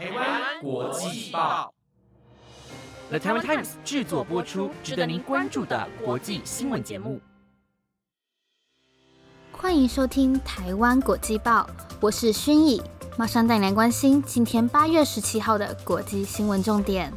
台湾国际报，The Taiwan Times 制作播出，值得您关注的国际新闻节目。欢迎收听《台湾国际报》，我是薰逸，马上带你来关心今天八月十七号的国际新闻重点。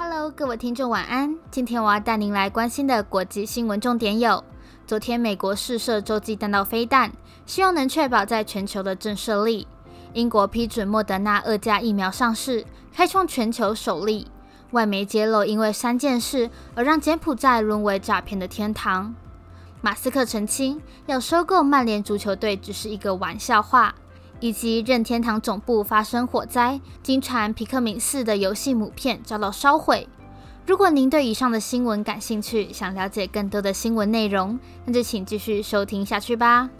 Hello，各位听众，晚安。今天我要带您来关心的国际新闻重点有：昨天美国试射洲际弹道飞弹，希望能确保在全球的震慑力；英国批准莫德纳二价疫苗上市，开创全球首例。外媒揭露，因为三件事而让柬埔寨沦为诈骗的天堂。马斯克澄清，要收购曼联足球队只是一个玩笑话。以及任天堂总部发生火灾，经传皮克敏四的游戏母片遭到烧毁。如果您对以上的新闻感兴趣，想了解更多的新闻内容，那就请继续收听下去吧。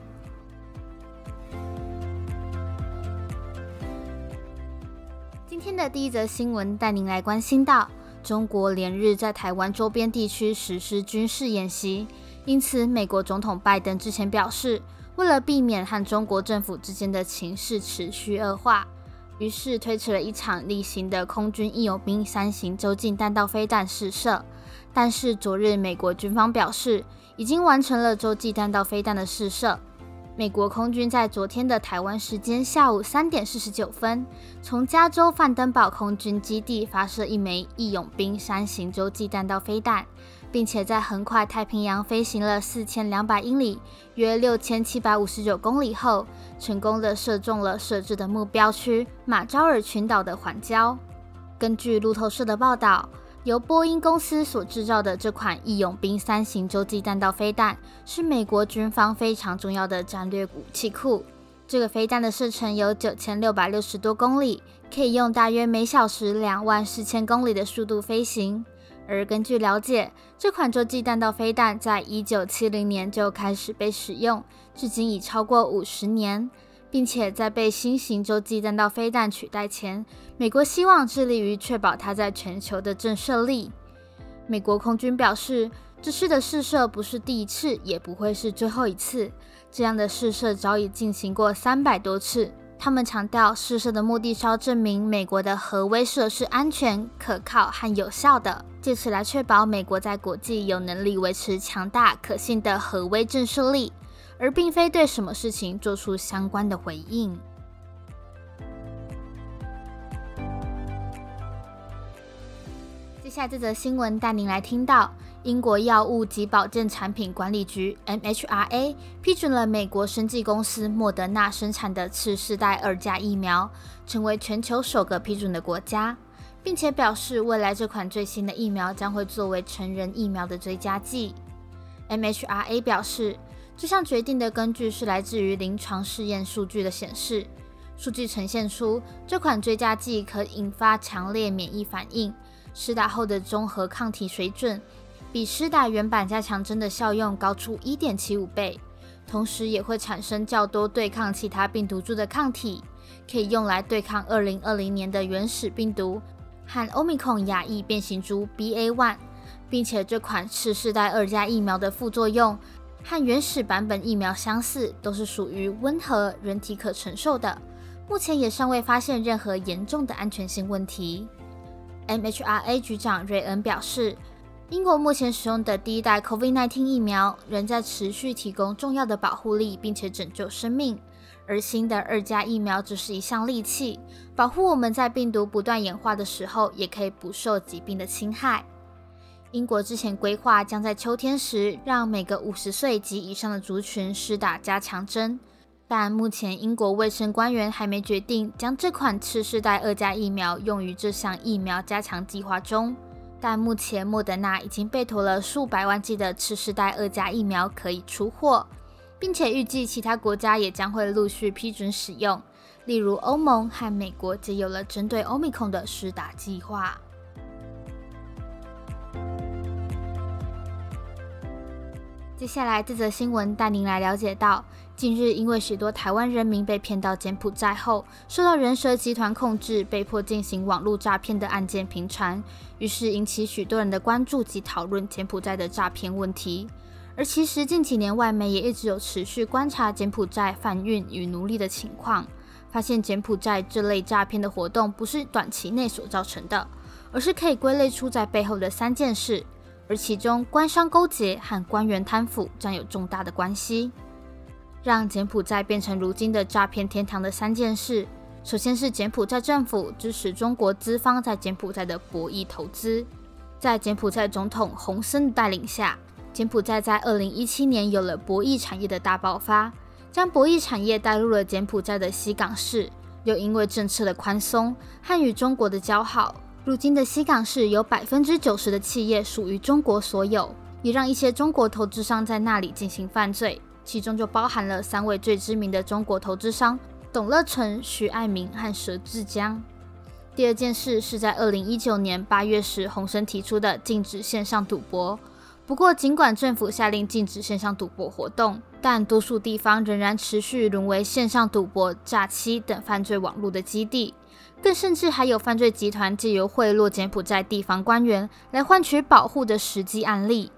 今天的第一则新闻带您来关心到，中国连日在台湾周边地区实施军事演习，因此美国总统拜登之前表示。为了避免和中国政府之间的情势持续恶化，于是推迟了一场例行的空军义勇兵三型洲际弹道飞弹试射。但是昨日美国军方表示，已经完成了洲际弹道飞弹的试射。美国空军在昨天的台湾时间下午三点四十九分，从加州范登堡空军基地发射一枚义勇兵三型洲际弹道飞弹。并且在横跨太平洋飞行了四千两百英里，约六千七百五十九公里后，成功的射中了设置的目标区马昭尔群岛的环礁。根据路透社的报道，由波音公司所制造的这款义勇兵三型洲际弹道飞弹，是美国军方非常重要的战略武器库。这个飞弹的射程有九千六百六十多公里，可以用大约每小时两万四千公里的速度飞行。而根据了解，这款洲际弹道飞弹在一九七零年就开始被使用，至今已超过五十年，并且在被新型洲际弹道飞弹取代前，美国希望致力于确保它在全球的震慑力。美国空军表示，这次的试射不是第一次，也不会是最后一次。这样的试射早已进行过三百多次。他们强调，试射的目的是要证明美国的核威慑是安全、可靠和有效的，借此来确保美国在国际有能力维持强大、可信的核威震慑力，而并非对什么事情做出相关的回应。接下来这则新闻带您来听到。英国药物及保健产品管理局 （MHRA） 批准了美国生技公司莫德纳生产的次世代二价疫苗，成为全球首个批准的国家，并且表示未来这款最新的疫苗将会作为成人疫苗的追加剂。MHRA 表示，这项决定的根据是来自于临床试验数据的显示，数据呈现出这款追加剂可引发强烈免疫反应，施打后的综合抗体水准。比施打原版加强针的效用高出一点七五倍，同时也会产生较多对抗其他病毒株的抗体，可以用来对抗二零二零年的原始病毒和欧米孔亚裔变形株 BA one，并且这款次世代二价疫苗的副作用和原始版本疫苗相似，都是属于温和、人体可承受的。目前也尚未发现任何严重的安全性问题。MHRA 局长瑞恩表示。英国目前使用的第一代 COVID-19 疫苗仍在持续提供重要的保护力，并且拯救生命。而新的二价疫苗只是一项利器，保护我们在病毒不断演化的时候，也可以不受疾病的侵害。英国之前规划将在秋天时让每个五十岁及以上的族群施打加强针，但目前英国卫生官员还没决定将这款次世代二价疫苗用于这项疫苗加强计划中。但目前莫德纳已经被投了数百万剂的次世代二价疫苗可以出货，并且预计其他国家也将会陆续批准使用，例如欧盟和美国皆有了针对欧米孔的施打计划。接下来这则新闻带您来了解到。近日，因为许多台湾人民被骗到柬埔寨后，受到人蛇集团控制，被迫进行网络诈骗的案件频传，于是引起许多人的关注及讨论柬埔寨的诈骗问题。而其实近几年外媒也一直有持续观察柬埔寨贩运与奴隶的情况，发现柬埔寨这类诈骗的活动不是短期内所造成的，而是可以归类出在背后的三件事，而其中官商勾结和官员贪腐占有重大的关系。让柬埔寨变成如今的诈骗天堂的三件事，首先是柬埔寨政府支持中国资方在柬埔寨的博弈投资，在柬埔寨总统洪森的带领下。柬埔寨在二零一七年有了博弈产业的大爆发，将博弈产业带入了柬埔寨的西港市。又因为政策的宽松和与中国的交好，如今的西港市有百分之九十的企业属于中国所有，也让一些中国投资商在那里进行犯罪，其中就包含了三位最知名的中国投资商：董乐成、徐爱民和佘志江。第二件事是在二零一九年八月时，洪森提出的禁止线上赌博。不过，尽管政府下令禁止线上赌博活动，但多数地方仍然持续沦为线上赌博、诈欺等犯罪网络的基地，更甚至还有犯罪集团借由贿赂柬埔寨地方官员来换取保护的实际案例。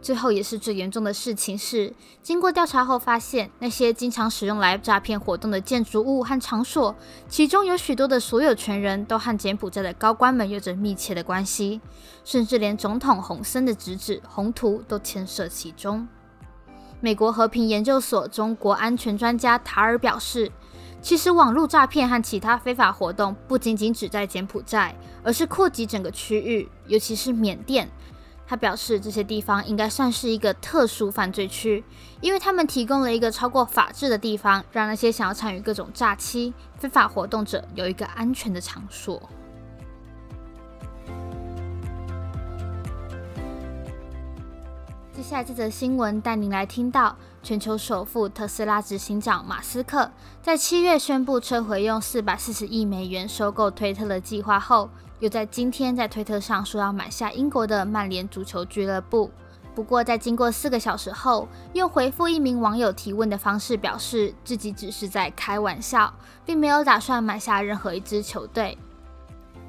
最后也是最严重的事情是，经过调查后发现，那些经常使用来诈骗活动的建筑物和场所，其中有许多的所有权人都和柬埔寨的高官们有着密切的关系，甚至连总统洪森的侄子洪图都牵涉其中。美国和平研究所中国安全专家塔尔表示，其实网络诈骗和其他非法活动不仅仅只在柬埔寨，而是扩及整个区域，尤其是缅甸。他表示，这些地方应该算是一个特殊犯罪区，因为他们提供了一个超过法治的地方，让那些想要参与各种诈欺、非法活动者有一个安全的场所。接下来这则新闻带您来听到，全球首富特斯拉执行长马斯克在七月宣布撤回用四百四十亿美元收购推特的计划后。又在今天在推特上说要买下英国的曼联足球俱乐部，不过在经过四个小时后，用回复一名网友提问的方式表示自己只是在开玩笑，并没有打算买下任何一支球队。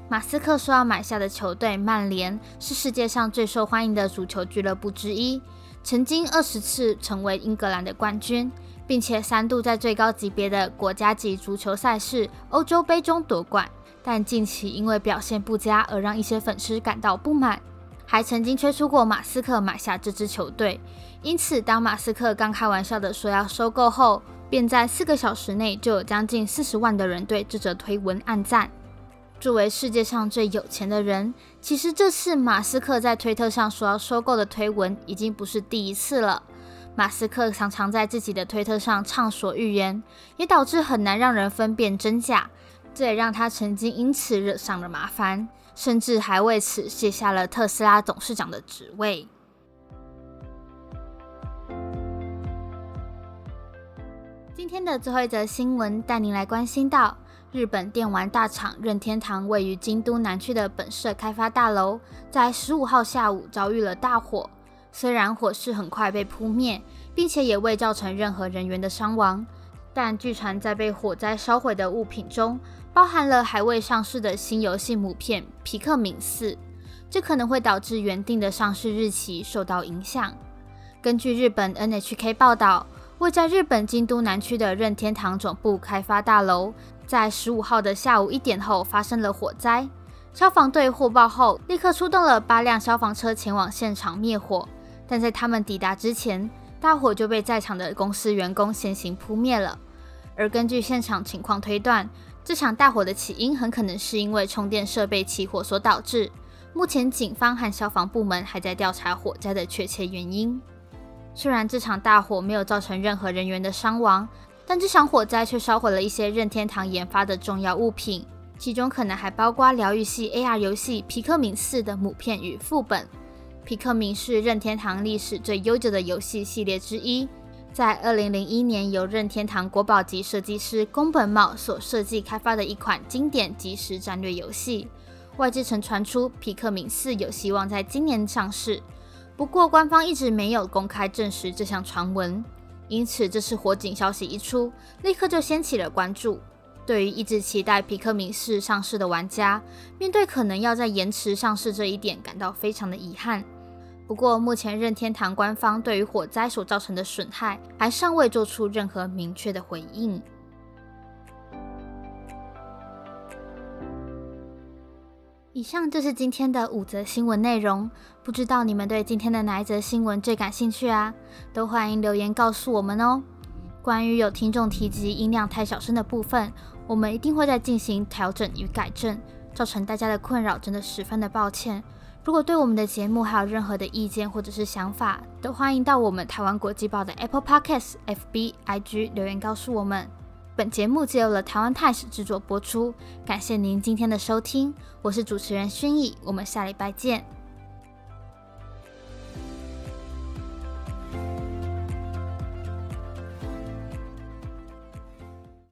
马斯克说要买下的球队曼联是世界上最受欢迎的足球俱乐部之一，曾经二十次成为英格兰的冠军，并且三度在最高级别的国家级足球赛事欧洲杯中夺冠。但近期因为表现不佳而让一些粉丝感到不满，还曾经催促过马斯克买下这支球队。因此，当马斯克刚开玩笑的说要收购后，便在四个小时内就有将近四十万的人对这则推文暗赞。作为世界上最有钱的人，其实这次马斯克在推特上说要收购的推文已经不是第一次了。马斯克常常在自己的推特上畅所欲言，也导致很难让人分辨真假。这也让他曾经因此惹上了麻烦，甚至还为此卸下了特斯拉董事长的职位。今天的最后一则新闻带您来关心到，日本电玩大厂任天堂位于京都南区的本社开发大楼，在十五号下午遭遇了大火。虽然火势很快被扑灭，并且也未造成任何人员的伤亡，但据传在被火灾烧毁的物品中。包含了还未上市的新游戏母片《皮克敏四》，这可能会导致原定的上市日期受到影响。根据日本 NHK 报道，位在日本京都南区的任天堂总部开发大楼，在十五号的下午一点后发生了火灾。消防队获报后，立刻出动了八辆消防车前往现场灭火，但在他们抵达之前，大火就被在场的公司员工先行扑灭了。而根据现场情况推断，这场大火的起因很可能是因为充电设备起火所导致。目前，警方和消防部门还在调查火灾的确切原因。虽然这场大火没有造成任何人员的伤亡，但这场火灾却烧毁了一些任天堂研发的重要物品，其中可能还包括疗愈系 AR 游戏《皮克敏4》的母片与副本。皮克敏是任天堂历史最悠久的游戏系列之一。在二零零一年，由任天堂国宝级设计师宫本茂所设计开发的一款经典即时战略游戏，外界曾传出皮克敏四有希望在今年上市，不过官方一直没有公开证实这项传闻，因此这次火警消息一出，立刻就掀起了关注。对于一直期待皮克明四上市的玩家，面对可能要在延迟上市这一点，感到非常的遗憾。不过，目前任天堂官方对于火灾所造成的损害还尚未做出任何明确的回应。以上就是今天的五则新闻内容。不知道你们对今天的哪一则新闻最感兴趣啊？都欢迎留言告诉我们哦。关于有听众提及音量太小声的部分，我们一定会再进行调整与改正，造成大家的困扰真的十分的抱歉。如果对我们的节目还有任何的意见或者是想法，都欢迎到我们台湾国际报的 Apple Podcasts、FB、IG 留言告诉我们。本节目借由了台湾泰史制作播出，感谢您今天的收听，我是主持人薰逸，我们下礼拜见。